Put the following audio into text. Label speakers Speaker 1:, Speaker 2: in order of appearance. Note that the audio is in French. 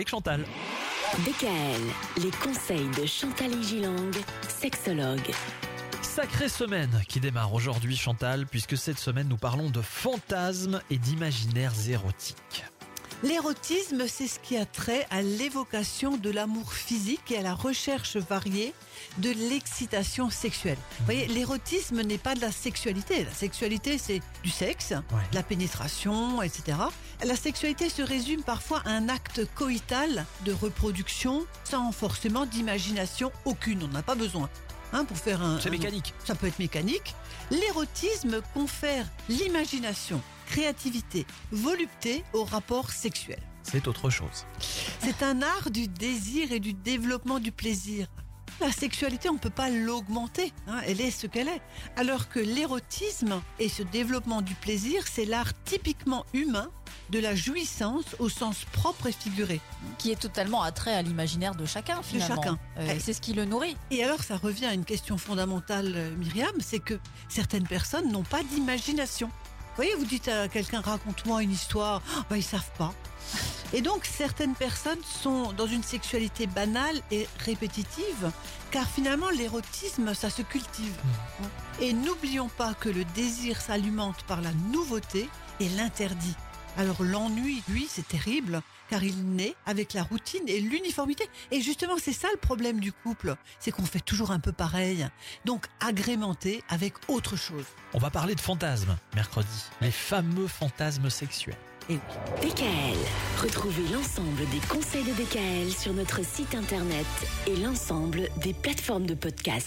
Speaker 1: avec Chantal.
Speaker 2: DKL, les conseils de Chantal Gilang, sexologue.
Speaker 1: Sacrée semaine qui démarre aujourd'hui Chantal, puisque cette semaine nous parlons de fantasmes et d'imaginaires érotiques.
Speaker 3: L'érotisme, c'est ce qui a trait à l'évocation de l'amour physique et à la recherche variée de l'excitation sexuelle. Vous voyez, l'érotisme n'est pas de la sexualité. La sexualité, c'est du sexe,
Speaker 1: Ouais.
Speaker 3: de la pénétration, etc. La sexualité se résume parfois à un acte coïtal de reproduction sans forcément d'imagination aucune. On n'a pas besoin. Hein, pour faire un,
Speaker 1: C'est mécanique.
Speaker 3: ça peut être mécanique. L'érotisme confère l'imagination, créativité, volupté au rapport sexuel.
Speaker 1: C'est autre chose.
Speaker 3: C'est un art du désir et du développement du plaisir. La sexualité, on ne peut pas l'augmenter, hein, elle est ce qu'elle est. Alors que l'érotisme et ce développement du plaisir, c'est l'art typiquement humain de la jouissance au sens propre et figuré.
Speaker 4: qui est totalement attrait à l'imaginaire de chacun finalement.
Speaker 3: chacun.
Speaker 4: Euh,
Speaker 3: Ouais.
Speaker 4: c'est ce qui le nourrit.
Speaker 3: Et alors, ça revient à une question fondamentale, euh, Myriam, c'est que certaines personnes n'ont pas d'imagination. Vous voyez, vous dites à quelqu'un, raconte-moi une histoire, bah, ils savent pas. Et donc, certaines personnes sont dans une sexualité banale et répétitive, car finalement, l'érotisme, ça se cultive. Et n'oublions pas que le désir s'alimente par la nouveauté et l'interdit. Alors l'ennui, lui, c'est terrible, car il naît avec la routine et l'uniformité. Et justement, c'est ça le problème du couple, c'est qu'on fait toujours un peu pareil. Donc agrémenté avec autre chose.
Speaker 1: On va parler de fantasmes mercredi. Les fameux fantasmes sexuels.
Speaker 3: Et oui.
Speaker 2: DKL, retrouvez l'ensemble des conseils de DKL sur notre site internet et l'ensemble des plateformes de podcast.